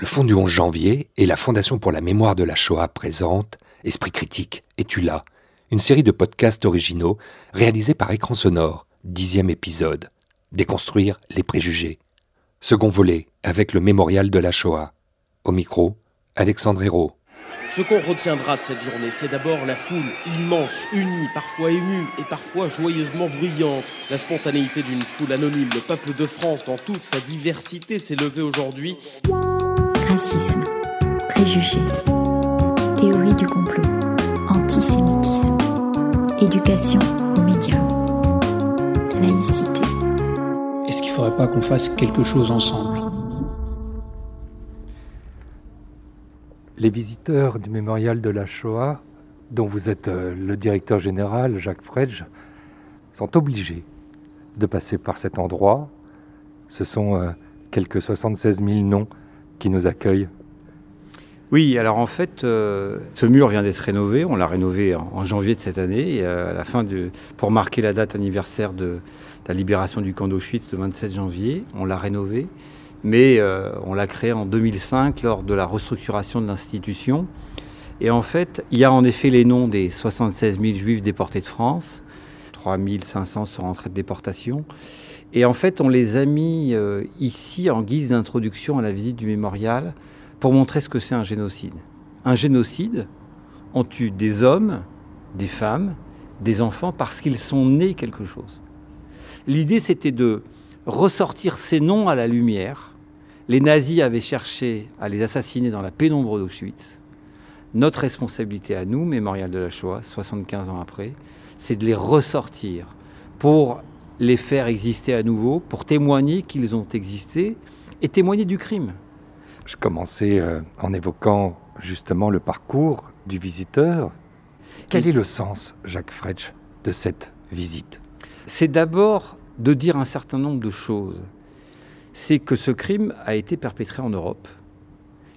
Le Fonds du 11 janvier et la Fondation pour la mémoire de la Shoah présentent Esprit critique, es-tu là? Une série de podcasts originaux réalisés par Écran Sonore, dixième épisode. Déconstruire les préjugés. Second volet avec le mémorial de la Shoah. Au micro, Alexandre Hérault. Ce qu'on retiendra de cette journée, c'est d'abord la foule immense, unie, parfois émue et parfois joyeusement bruyante. La spontanéité d'une foule anonyme, le peuple de France dans toute sa diversité s'est levé aujourd'hui racisme, préjugés, théorie du complot, antisémitisme, éducation aux médias, laïcité. Est-ce qu'il ne faudrait pas qu'on fasse quelque chose ensemble? Les visiteurs du mémorial de la Shoah, dont vous êtes euh, le directeur général, Jacques Fredge, sont obligés de passer par cet endroit. Ce sont euh, quelques 76 000 noms qui nous accueille oui, alors en fait, euh, ce mur vient d'être rénové. On l'a rénové en, janvier de cette année, euh, à la fin de, pour marquer la date anniversaire de la libération du camp d'Auschwitz, le 27 janvier. On l'a rénové, mais euh, on l'a créé en 2005 lors de la restructuration de l'institution. Et en fait, il y a en effet les noms des 76 000 juifs déportés de France. 3 500 sont rentrés de déportation. Et en fait, on les a mis euh, ici en guise d'introduction à la visite du mémorial pour montrer ce que c'est un génocide. Un génocide, on tue des hommes, des femmes, des enfants parce qu'ils sont nés quelque chose. L'idée, c'était de ressortir ces noms à la lumière. Les nazis avaient cherché à les assassiner dans la pénombre d'Auschwitz. Notre responsabilité à nous, Mémorial de la Shoah, 75 ans après, c'est de les ressortir pour les faire exister à nouveau pour témoigner qu'ils ont existé et témoigner du crime. Je commençais euh, en évoquant justement le parcours du visiteur. Quel est le sens, Jacques Fretsch, de cette visite? C'est d'abord de dire un certain nombre de choses. C'est que ce crime a été perpétré en Europe.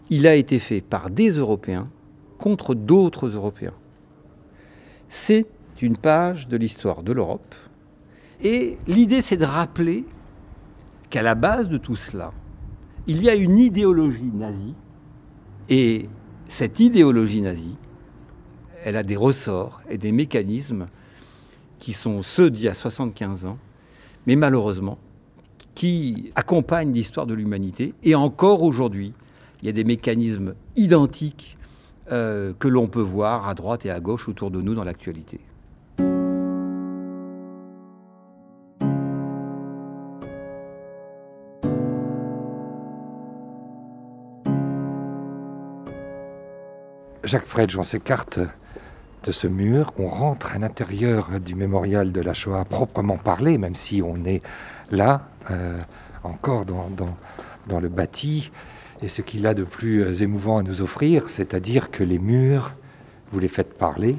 Il a été fait par des Européens contre d'autres Européens. C'est une page de l'histoire de l'Europe et l'idée, c'est de rappeler qu'à la base de tout cela, il y a une idéologie nazie, et cette idéologie nazie, elle a des ressorts et des mécanismes qui sont ceux d'il y a 75 ans, mais malheureusement, qui accompagnent l'histoire de l'humanité. Et encore aujourd'hui, il y a des mécanismes identiques euh, que l'on peut voir à droite et à gauche autour de nous dans l'actualité. Jacques Fredge, on s'écarte de ce mur, on rentre à l'intérieur du mémorial de la Shoah proprement parlé, même si on est là, euh, encore dans, le bâti, et ce qu'il a de plus euh, émouvant à nous offrir, c'est-à-dire que les murs, vous les faites parler.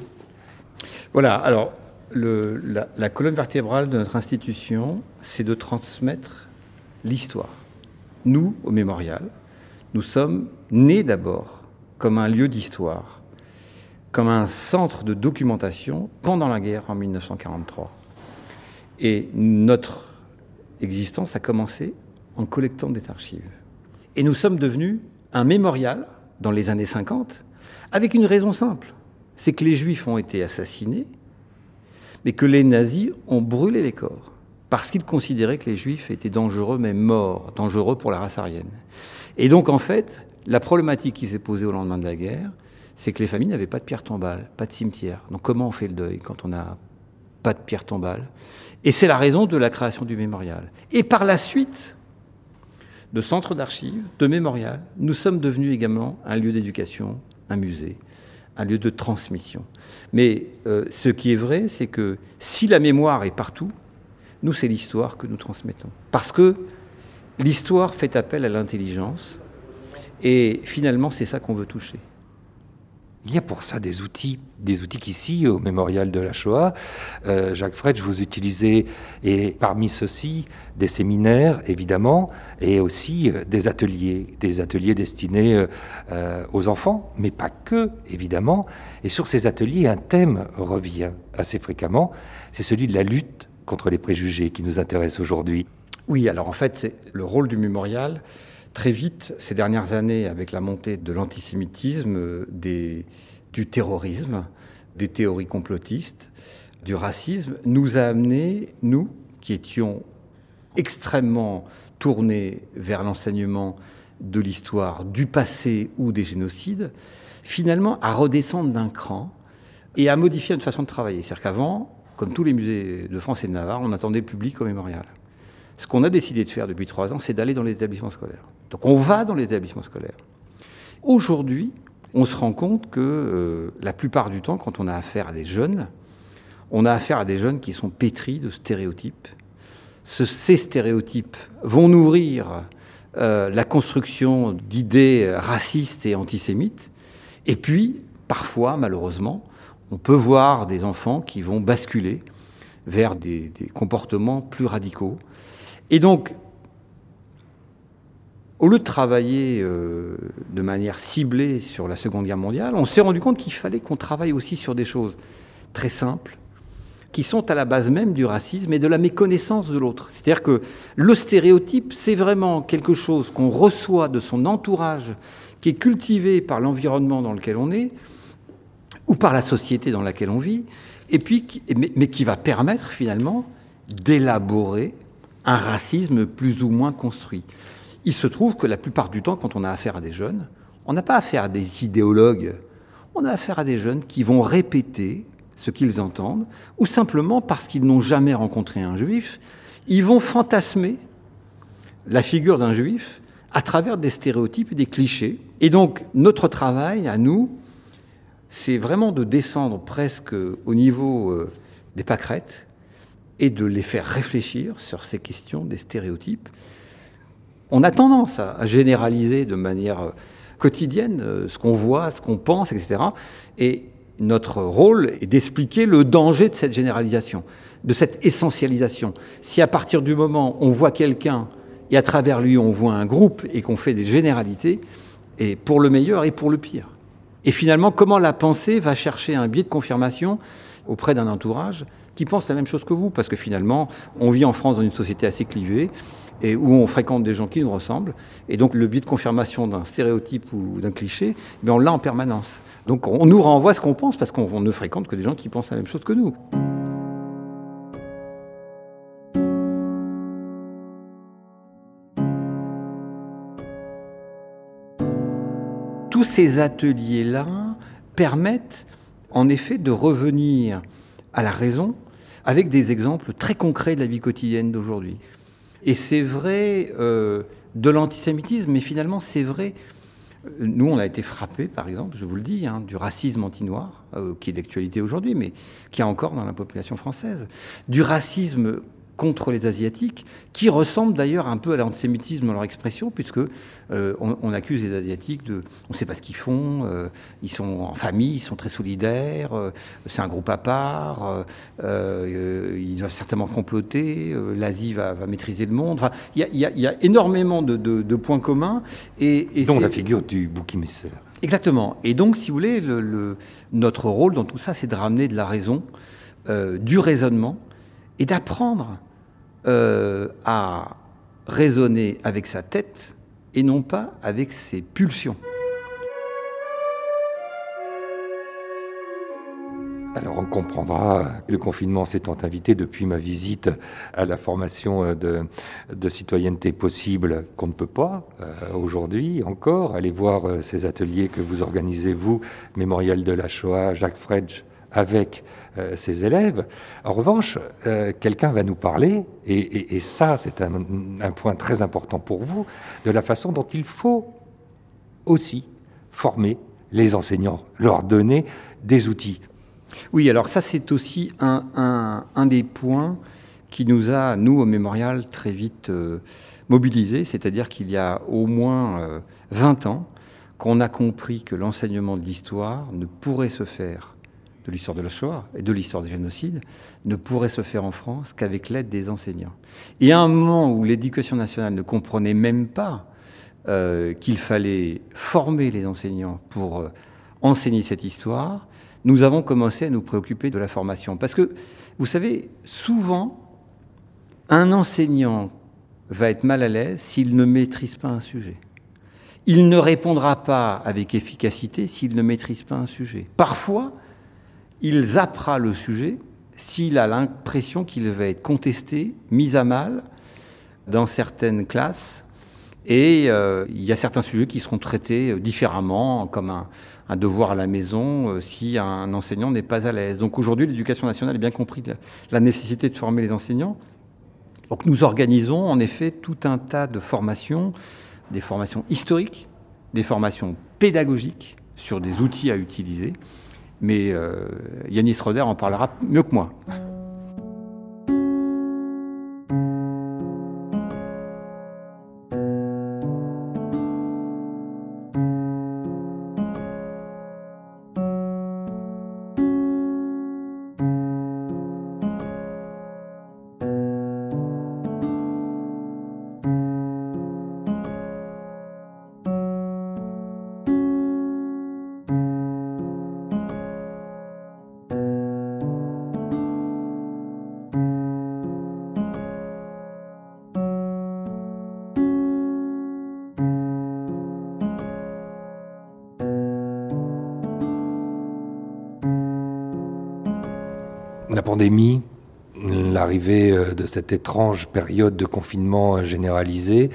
Voilà, alors la colonne vertébrale de notre institution, c'est de transmettre l'histoire. Nous, au mémorial, nous sommes nés d'abord comme un lieu d'histoire, comme un centre de documentation pendant la guerre en 1943. Et notre existence a commencé en collectant des archives. Et nous sommes devenus un mémorial dans les années 50 avec une raison simple. C'est que les juifs ont été assassinés, mais que les nazis ont brûlé les corps parce qu'ils considéraient que les juifs étaient dangereux, mais morts, dangereux pour la race aryenne. Et donc, en fait, la problématique qui s'est posée au lendemain de la guerre, c'est que les familles n'avaient pas de pierre tombale, pas de cimetière. Donc comment on fait le deuil quand on n'a pas de pierre tombale? Et c'est la raison de la création du mémorial. Et par la suite, de centres d'archives, de mémorial, nous sommes devenus également un lieu d'éducation, un musée, un lieu de transmission. Mais euh, ce qui est vrai, c'est que si la mémoire est partout, nous, c'est l'histoire que nous transmettons. Parce que l'histoire fait appel à l'intelligence, et finalement, c'est ça qu'on veut toucher. Il y a pour ça des outils, des outils qu'ici, au mémorial de la Shoah, euh, Jacques Fredge, vous utilisez, et parmi ceux-ci, des séminaires, évidemment, et aussi euh, des ateliers, des ateliers destinés euh, aux enfants, mais pas que, évidemment. Et sur ces ateliers, un thème revient assez fréquemment, c'est celui de la lutte contre les préjugés qui nous intéresse aujourd'hui. Oui, alors en fait, le rôle du mémorial, très vite, ces dernières années, avec la montée de l'antisémitisme, des, du terrorisme, des théories complotistes, du racisme, nous a amené, nous, qui étions extrêmement tournés vers l'enseignement de l'histoire du passé ou des génocides, finalement à redescendre d'un cran et à modifier notre façon de travailler. C'est-à-dire qu'avant, comme tous les musées de France et de Navarre, on attendait le public au mémorial. Ce qu'on a décidé de faire depuis trois ans, c'est d'aller dans les établissements scolaires. Donc on va dans les établissements scolaires. Aujourd'hui, on se rend compte que euh, la plupart du temps, quand on a affaire à des jeunes, on a affaire à des jeunes qui sont pétris de stéréotypes. ces stéréotypes vont nourrir euh, la construction d'idées racistes et antisémites. Et puis, parfois, malheureusement, on peut voir des enfants qui vont basculer vers des, comportements plus radicaux. Et donc, au lieu de travailler euh, de manière ciblée sur la Seconde Guerre mondiale, on s'est rendu compte qu'il fallait qu'on travaille aussi sur des choses très simples, qui sont à la base même du racisme et de la méconnaissance de l'autre. C'est-à-dire que le stéréotype, c'est vraiment quelque chose qu'on reçoit de son entourage, qui est cultivé par l'environnement dans lequel on est, ou par la société dans laquelle on vit, mais, qui va permettre finalement d'élaborer un racisme plus ou moins construit. Il se trouve que la plupart du temps, quand on a affaire à des jeunes, on n'a pas affaire à des idéologues, on a affaire à des jeunes qui vont répéter ce qu'ils entendent, ou simplement parce qu'ils n'ont jamais rencontré un juif, ils vont fantasmer la figure d'un juif à travers des stéréotypes et des clichés. Et donc notre travail à nous, c'est vraiment de descendre presque au niveau euh, des pâquerettes et de les faire réfléchir sur ces questions des stéréotypes. On a tendance à généraliser de manière euh, quotidienne euh, ce qu'on voit, ce qu'on pense, etc. Et notre rôle est d'expliquer le danger de cette généralisation, de cette essentialisation. Si à partir du moment où on voit quelqu'un et à travers lui on voit un groupe et qu'on fait des généralités, et pour le meilleur et pour le pire. Et finalement, comment la pensée va chercher un biais de confirmation auprès d'un entourage qui pense la même chose que vous? Parce que finalement, on vit en France dans une société assez clivée et où on fréquente des gens qui nous ressemblent. Et donc le biais de confirmation d'un stéréotype ou d'un cliché, mais on l'a en permanence. Donc on nous renvoie ce qu'on pense parce qu'on ne fréquente que des gens qui pensent la même chose que nous. tous ces ateliers-là permettent en effet de revenir à la raison avec des exemples très concrets de la vie quotidienne d'aujourd'hui. Et c'est vrai euh, de l'antisémitisme, mais finalement c'est vrai. Euh, nous, on a été frappés, par exemple, je vous le dis, hein, du racisme anti-noir, euh, qui est d'actualité aujourd'hui, mais qui est encore dans la population française, du racisme contre les Asiatiques, qui ressemble d'ailleurs un peu à l'antisémitisme dans leur expression, puisque euh, on, accuse les Asiatiques de, on ne sait pas ce qu'ils font, euh, ils sont en famille, ils sont très solidaires, euh, c'est un groupe à part, ils doivent certainement comploter, l'Asie va, maîtriser le monde. Enfin, il y, a énormément de, points communs. Et, et Dont la figure du bouc émissaire. Exactement. Et donc, si vous voulez, le, notre rôle dans tout ça, c'est de ramener de la raison, du raisonnement, et d'apprendre euh, à raisonner avec sa tête et non pas avec ses pulsions. Alors on comprendra, le confinement s'étant invité depuis ma visite à la formation euh, de, citoyenneté possible qu'on ne peut pas euh, aujourd'hui encore, aller voir ces ateliers que vous organisez, vous, Mémorial de la Shoah, Jacques Fredge, avec euh, ses élèves. En revanche, euh, quelqu'un va nous parler, et, ça c'est un, point très important pour vous, de la façon dont il faut aussi former les enseignants, leur donner des outils. Oui, alors ça c'est aussi un, un, des points qui nous a, nous au mémorial, très vite euh, mobilisés, c'est-à-dire qu'il y a au moins 20 ans qu'on a compris que l'enseignement de l'histoire ne pourrait se faire de l'histoire de la Shoah et de l'histoire des génocides ne pourrait se faire en France qu'avec l'aide des enseignants. Et à un moment où l'éducation nationale ne comprenait même pas euh, qu'il fallait former les enseignants pour euh, enseigner cette histoire, nous avons commencé à nous préoccuper de la formation. Parce que, vous savez, souvent, un enseignant va être mal à l'aise s'il ne maîtrise pas un sujet. Il ne répondra pas avec efficacité s'il ne maîtrise pas un sujet. Parfois, il zappera le sujet s'il a l'impression qu'il va être contesté, mis à mal dans certaines classes. Et euh, il y a certains sujets qui seront traités différemment, comme un, devoir à la maison, euh, si un enseignant n'est pas à l'aise. Donc aujourd'hui, l'éducation nationale a bien compris la nécessité de former les enseignants. Donc nous organisons en effet tout un tas de formations des formations historiques, des formations pédagogiques sur des outils à utiliser. Mais euh, Yanis Roder en parlera mieux que moi. La pandémie, l'arrivée euh, de cette étrange période de confinement généralisé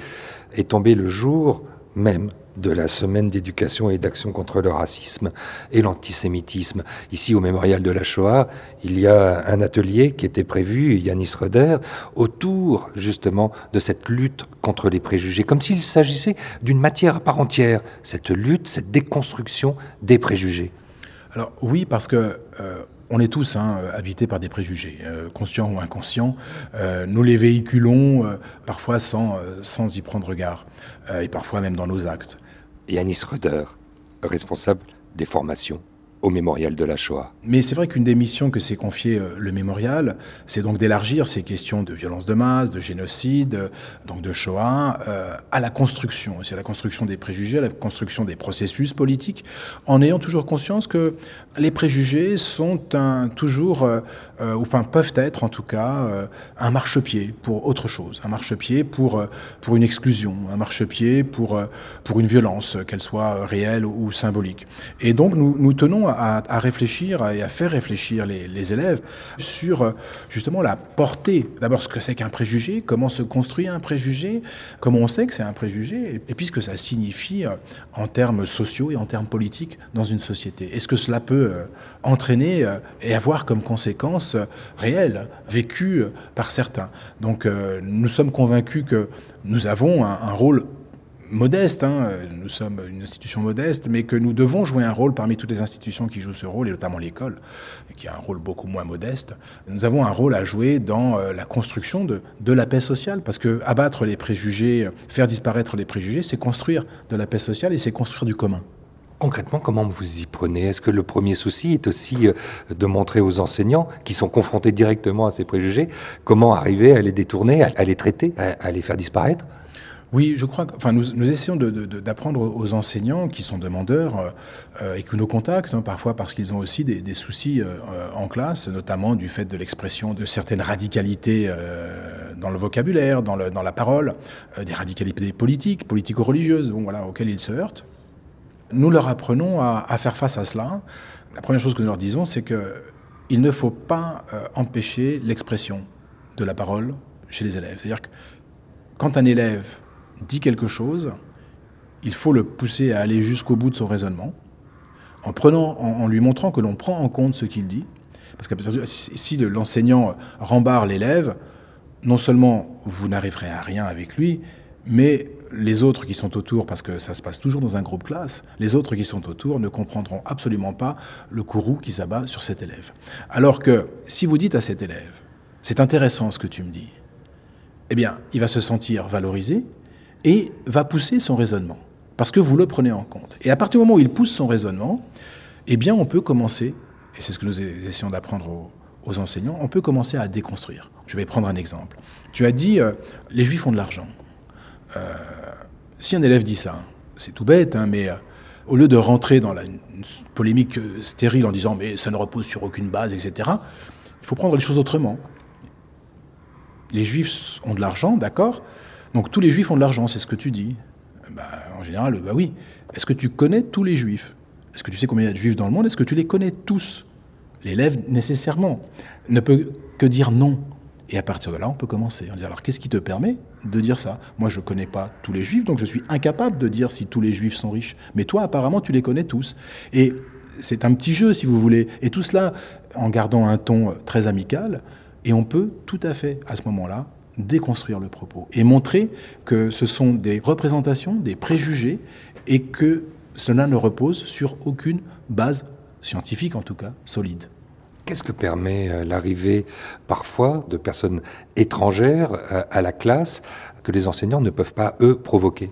est tombée le jour même de la semaine d'éducation et d'action contre le racisme et l'antisémitisme. Ici, au mémorial de la Shoah, il y a un atelier qui était prévu, Yanis Röder, autour justement de cette lutte contre les préjugés, comme s'il s'agissait d'une matière à part entière, cette lutte, cette déconstruction des préjugés. Alors oui, parce que euh, on est tous hein, habités par des préjugés, euh, conscients ou inconscients. Euh, nous les véhiculons euh, parfois sans, sans y prendre regard, et parfois même dans nos actes. Yanis Röder, responsable des formations au mémorial de la Shoah. Mais c'est vrai qu'une des missions que s'est confiée euh, le mémorial, c'est donc d'élargir ces questions de violence de masse, de génocide, euh, donc de Shoah, euh, à la construction, c'est à la construction des préjugés, à la construction des processus politiques, en ayant toujours conscience que les préjugés sont un, toujours, ou enfin peuvent être en tout cas, un marchepied pour autre chose, un marchepied pour, pour une exclusion, un marchepied pour, pour une violence, qu'elle soit réelle ou symbolique. Et donc nous, nous tenons à, réfléchir et à faire réfléchir les, élèves sur euh, justement la portée. D'abord, ce que c'est qu'un préjugé, comment se construit un préjugé, comment on sait que c'est un préjugé, et puis ce que ça signifie euh, en termes sociaux et en termes politiques dans une société. Est-ce que cela peut euh, entraîner et avoir comme conséquence réelle, vécue par certains? Donc, nous sommes convaincus que nous avons un, un rôle modeste, hein, nous sommes une institution modeste, mais que nous devons jouer un rôle parmi toutes les institutions qui jouent ce rôle, et notamment l'école, qui a un rôle beaucoup moins modeste. Nous avons un rôle à jouer dans euh, la construction de, de la paix sociale, parce que abattre les préjugés, faire disparaître les préjugés, c'est construire de la paix sociale et c'est construire du commun. Concrètement, comment vous y prenez? Est-ce que le premier souci est aussi euh, de montrer aux enseignants qui sont confrontés directement à ces préjugés comment arriver à les détourner, à les traiter, à les faire disparaître? Oui, je crois que enfin, nous, essayons d'apprendre aux enseignants qui sont demandeurs euh, et qui nous contactent, hein, parfois parce qu'ils ont aussi des, soucis euh, en classe, notamment du fait de l'expression de certaines radicalités euh, dans le vocabulaire, dans, la parole, des radicalités politiques, politico-religieuses, bon, voilà, auxquelles ils se heurtent. Nous leur apprenons à, à, faire face à cela. La première chose que nous leur disons, c'est qu'il ne faut pas empêcher l'expression de la parole chez les élèves. C'est-à-dire que quand un élève dit quelque chose, il faut le pousser à aller jusqu'au bout de son raisonnement, en, prenant, en, lui montrant que l'on prend en compte ce qu'il dit. Parce que si l'enseignant rembarre l'élève, non seulement vous n'arriverez à rien avec lui, mais les autres qui sont autour, parce que ça se passe toujours dans un groupe classe, les autres qui sont autour ne comprendront absolument pas le courroux qui s'abat sur cet élève. Alors que si vous dites à cet élève, c'est intéressant ce que tu me dis, eh bien, il va se sentir valorisé, et va pousser son raisonnement, parce que vous le prenez en compte. Et à partir du moment où il pousse son raisonnement, eh bien, on peut commencer, et c'est ce que nous essayons d'apprendre aux, enseignants, on peut commencer à déconstruire. Je vais prendre un exemple. Tu as dit, euh, les juifs ont de l'argent. Euh, si un élève dit ça, c'est tout bête, hein, mais euh, au lieu de rentrer dans la polémique stérile en disant mais ça ne repose sur aucune base, etc., il faut prendre les choses autrement. Les juifs ont de l'argent, d'accord, Donc tous les juifs ont de l'argent, c'est ce que tu dis. Bah, en général, bah oui. Est-ce que tu connais tous les juifs? Est-ce que tu sais combien il y a de juifs dans le monde? Est-ce que tu les connais tous? L'élève, nécessairement, ne peut que dire non. Et à partir de là, on peut commencer. On dit alors, qu'est-ce qui te permet de dire ça? Moi, je ne connais pas tous les juifs, donc je suis incapable de dire si tous les juifs sont riches. Mais toi, apparemment, tu les connais tous. Et c'est un petit jeu, si vous voulez. Et tout cela en gardant un ton très amical. Et on peut tout à fait, à ce moment-là, déconstruire le propos et montrer que ce sont des représentations, des préjugés, et que cela ne repose sur aucune base scientifique, en tout cas, solide. Qu'est-ce que permet euh, l'arrivée parfois de personnes étrangères euh, à la classe que les enseignants ne peuvent pas, eux, provoquer?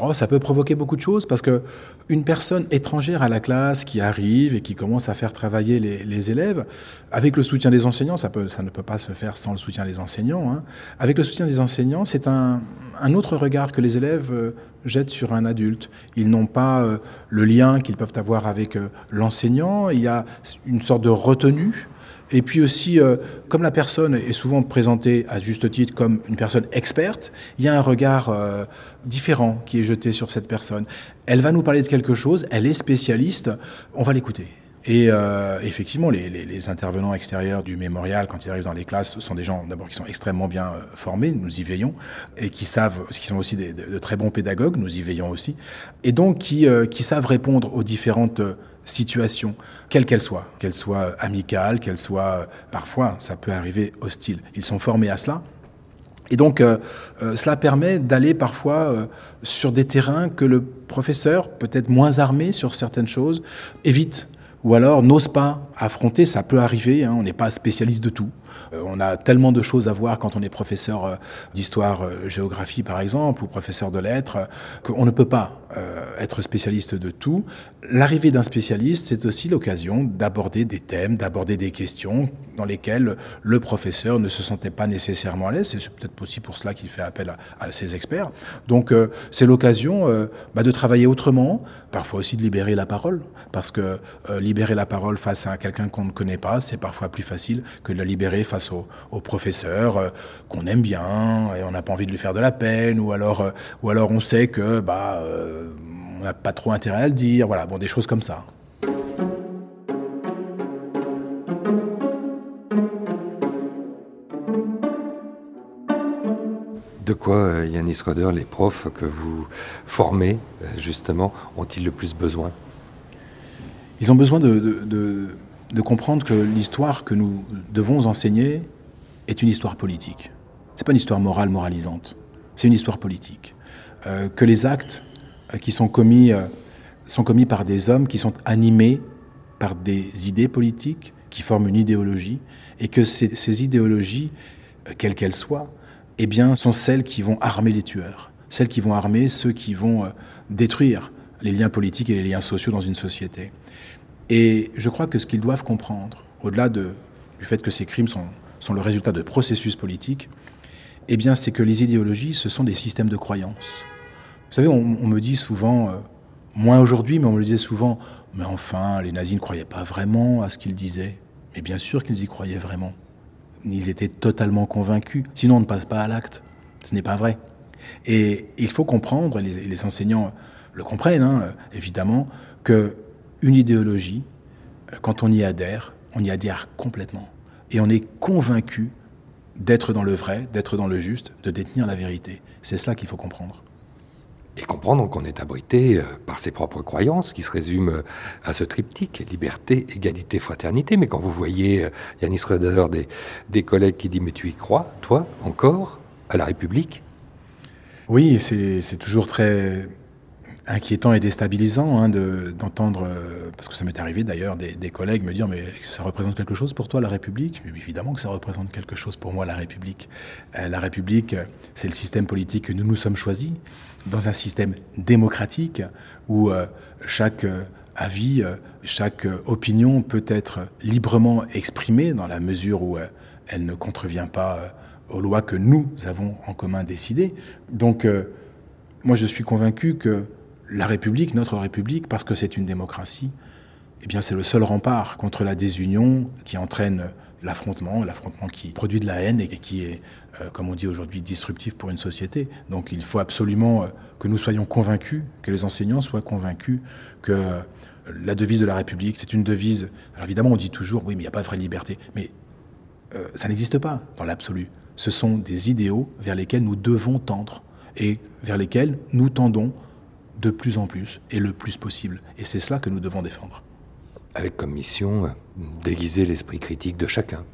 Oh, ça peut provoquer beaucoup de choses parce que une personne étrangère à la classe qui arrive et qui commence à faire travailler les, élèves, avec le soutien des enseignants, ça, peut, ne peut pas se faire sans le soutien des enseignants. Hein. Avec le soutien des enseignants, c'est un, un, autre regard que les élèves euh, jettent sur un adulte. Ils n'ont pas euh, le lien qu'ils peuvent avoir avec euh, l'enseignant. Il y a une sorte de retenue et puis aussi, euh, comme la personne est souvent présentée à juste titre comme une personne experte, il y a un regard euh, différent qui est jeté sur cette personne. Elle va nous parler de quelque chose, elle est spécialiste, on va l'écouter. Et euh, effectivement, les, intervenants extérieurs du mémorial, quand ils arrivent dans les classes, sont des gens d'abord qui sont extrêmement bien formés, nous y veillons, et qui savent, qui sont aussi de, très bons pédagogues, nous y veillons aussi, et donc qui, qui savent répondre aux différentes situation, quelle qu'elle soit, qu'elle soit amicale, qu'elle soit parfois, ça peut arriver hostile. Ils sont formés à cela. Et donc, euh, euh, cela permet d'aller parfois euh, sur des terrains que le professeur, peut-être moins armé sur certaines choses, évite ou alors n'ose pas affronter. Ça peut arriver, hein, on n'est pas spécialiste de tout. Euh, on a tellement de choses à voir quand on est professeur euh, d'histoire, euh, géographie par exemple, ou professeur de lettres, qu'on ne peut pas être spécialiste de tout. L'arrivée d'un spécialiste, c'est aussi l'occasion d'aborder des thèmes, d'aborder des questions dans lesquelles le professeur ne se sentait pas nécessairement à l'aise. C'est peut-être aussi pour cela qu'il fait appel à, ses experts. Donc c'est l'occasion bah, de travailler autrement, parfois aussi de libérer la parole, parce que libérer la parole face à quelqu'un qu'on ne connaît pas, c'est parfois plus facile que de la libérer face au, professeur euh, qu'on aime bien et on n'a pas envie de lui faire de la peine, ou alors, euh, ou alors on sait que bah, euh, on n'a pas trop intérêt à le dire, voilà, bon, des choses comme ça. De quoi, Yanis Roder, les profs que vous formez, justement, ont-ils le plus besoin? Ils ont besoin de, de comprendre que l'histoire que nous devons enseigner est une histoire politique. C'est pas une histoire morale, moralisante. C'est une histoire politique. Euh, que les actes euh, qui sont commis euh, sont commis par des hommes qui sont animés par des idées politiques, qui forment une idéologie, et que ces, ces idéologies, quelles qu'elles soient, eh bien, sont celles qui vont armer les tueurs, celles qui vont armer ceux qui vont détruire les liens politiques et les liens sociaux dans une société. Et je crois que ce qu'ils doivent comprendre, au-delà de, du fait que ces crimes sont, sont le résultat de processus politiques, eh bien, c'est que les idéologies, ce sont des systèmes de croyances. Vous savez, on, me dit souvent, euh, moins aujourd'hui, mais on me le disait souvent, mais enfin, les nazis ne croyaient pas vraiment à ce qu'ils disaient. Mais bien sûr qu'ils y croyaient vraiment. Ils étaient totalement convaincus. Sinon, on ne passe pas à l'acte. Ce n'est pas vrai. Et il faut comprendre, et les, enseignants le comprennent, hein, évidemment, que une idéologie, euh, quand on y adhère, on y adhère complètement. Et on est convaincu d'être dans le vrai, d'être dans le juste, de détenir la vérité. C'est cela qu'il faut comprendre. Et comprendre qu'on est abrité euh, par ses propres croyances, qui se résument euh, à ce triptyque, liberté, égalité, fraternité. Mais quand vous voyez Yanis Röder, des, des collègues qui disent Mais tu y crois, toi, encore, à la République? Oui, c'est toujours très inquiétant et déstabilisant hein, d'entendre, euh, parce que ça m'est arrivé d'ailleurs, des, collègues me dire mais ça représente quelque chose pour toi la République? Mais Évidemment que ça représente quelque chose pour moi la République. Euh, la République, c'est le système politique que nous nous sommes choisis, dans un système démocratique où euh, chaque avis, chaque opinion peut être librement exprimée dans la mesure où elle ne contrevient pas aux lois que nous avons en commun décidées. Donc, moi, je suis convaincu que la République, notre République, parce que c'est une démocratie, eh bien c'est le seul rempart contre la désunion qui entraîne, l'affrontement, l'affrontement qui produit de la haine et qui est, euh, comme on dit aujourd'hui, disruptif pour une société. Donc il faut absolument euh, que nous soyons convaincus, que les enseignants soient convaincus que la devise de la République, c'est une devise. Alors évidemment, on dit toujours, oui, mais il n'y a pas de vraie liberté. Mais ça n'existe pas dans l'absolu. Ce sont des idéaux vers lesquels nous devons tendre et vers lesquels nous tendons de plus en plus et le plus possible. Et c'est cela que nous devons défendre. Avec comme mission déguiser l'esprit critique de chacun.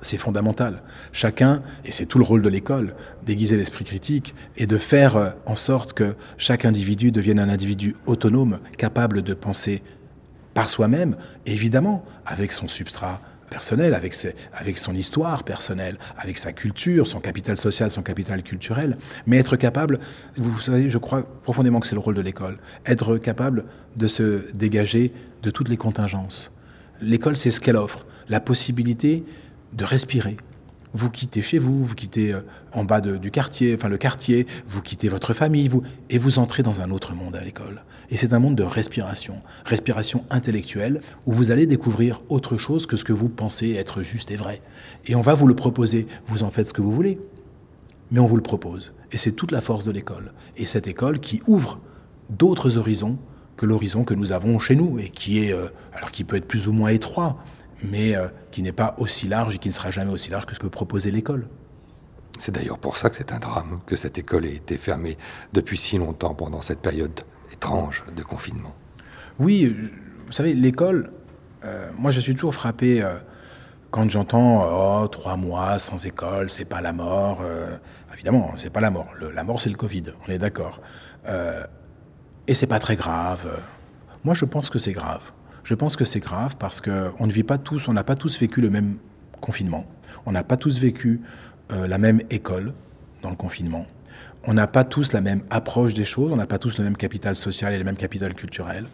C'est fondamental. Chacun, et c'est tout le rôle de l'école, déguiser l'esprit critique et de faire en sorte que chaque individu devienne un individu autonome, capable de penser par soi-même, évidemment, avec son substrat personnel, avec, avec son histoire personnelle, avec sa culture, son capital social, son capital culturel, mais être capable, vous savez, je crois profondément que c'est le rôle de l'école, être capable de se dégager de toutes les contingences. L'école, c'est ce qu'elle offre, la possibilité de respirer, vous quittez chez vous, vous quittez euh, en bas du quartier, enfin le quartier, vous quittez votre famille, vous, et vous entrez dans un autre monde à l'école. Et c'est un monde de respiration, respiration intellectuelle, où vous allez découvrir autre chose que ce que vous pensez être juste et vrai. Et on va vous le proposer, vous en faites ce que vous voulez, mais on vous le propose. Et c'est toute la force de l'école. Et cette école qui ouvre d'autres horizons que l'horizon que nous avons chez nous, et qui est, euh, alors qui peut être plus ou moins étroit, mais euh, qui n'est pas aussi large et qui ne sera jamais aussi large que ce que peut proposer l'école. C'est d'ailleurs pour ça que c'est un drame que cette école ait été fermée depuis si longtemps pendant cette période étrange de confinement. Oui, vous savez, l'école, euh, moi je suis toujours frappé euh, quand j'entends oh, trois mois sans école, c'est pas la mort. évidemment, c'est pas la mort. la mort, c'est le Covid, on est d'accord. et c'est pas très grave. Moi, je pense que c'est grave. Je pense que c'est grave parce qu'on ne vit pas tous, on n'a pas tous vécu le même confinement. On n'a pas tous vécu euh, la même école dans le confinement. On n'a pas tous la même approche des choses, on n'a pas tous le même capital social et le même capital culturel.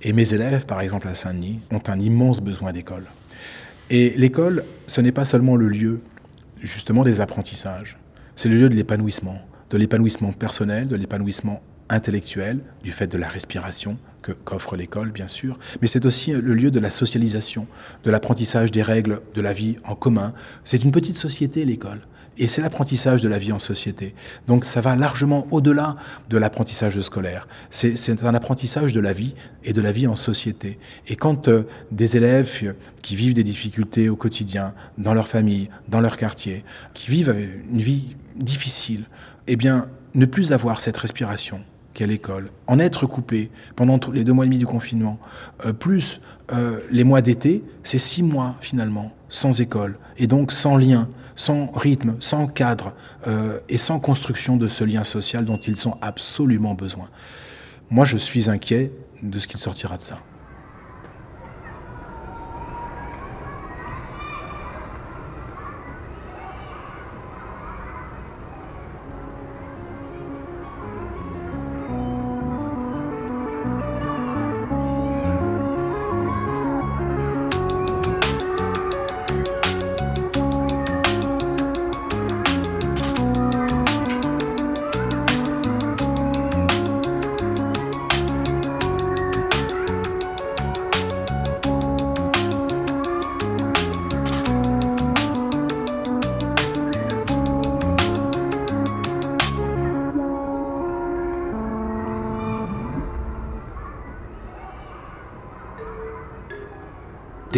Et mes élèves, par exemple à Saint-Denis, ont un immense besoin d'école. Et l'école, ce n'est pas seulement le lieu justement des apprentissages, c'est le lieu de l'épanouissement, de l'épanouissement personnel, de l'épanouissement intellectuel, du fait de la respiration qu'offre l'école, bien sûr, mais c'est aussi le lieu de la socialisation, de l'apprentissage des règles de la vie en commun. C'est une petite société, l'école. Et c'est l'apprentissage de la vie en société. Donc ça va largement au-delà de l'apprentissage scolaire. C'est un apprentissage de la vie et de la vie en société. Et quand euh, des élèves qui vivent des difficultés au quotidien, dans leur famille, dans leur quartier, qui vivent une vie difficile, eh bien, ne plus avoir cette respiration, qu'à l'école, en être coupé pendant les deux mois et demi du confinement, euh, plus euh, les mois d'été, c'est six mois finalement sans école, et donc sans lien, sans rythme, sans cadre, euh, et sans construction de ce lien social dont ils ont absolument besoin. Moi, je suis inquiet de ce qu'il sortira de ça.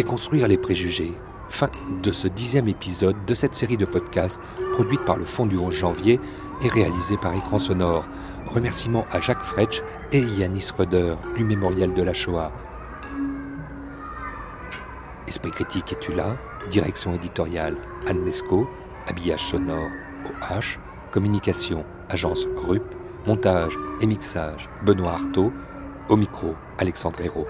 Déconstruire les préjugés. Fin de ce dixième épisode de cette série de podcasts produite par le Fonds du 11 janvier et réalisée par Écran Sonore. Remerciements à Jacques Fretsch et Yanis Röder du Mémorial de la Shoah. Esprit critique es-tu là? Direction éditoriale Anne Lescaut, habillage sonore OH, communication agence RUP, montage et mixage Benoît Artaud, au micro Alexandre Hérault.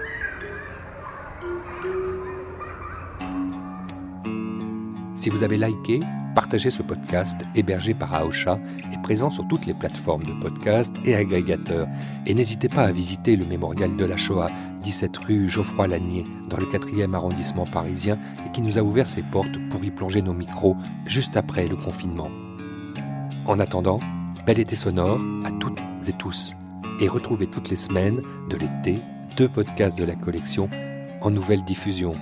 Si vous avez liké, partagé ce podcast hébergé par Aosha et présent sur toutes les plateformes de podcast et agrégateurs. Et n'hésitez pas à visiter le mémorial de la Shoah, 17 rue Geoffroy Lanier, dans le 4e arrondissement parisien, et qui nous a ouvert ses portes pour y plonger nos micros juste après le confinement. En attendant, bel été sonore à toutes et tous. Et retrouvez toutes les semaines de l'été deux podcasts de la collection en nouvelle diffusion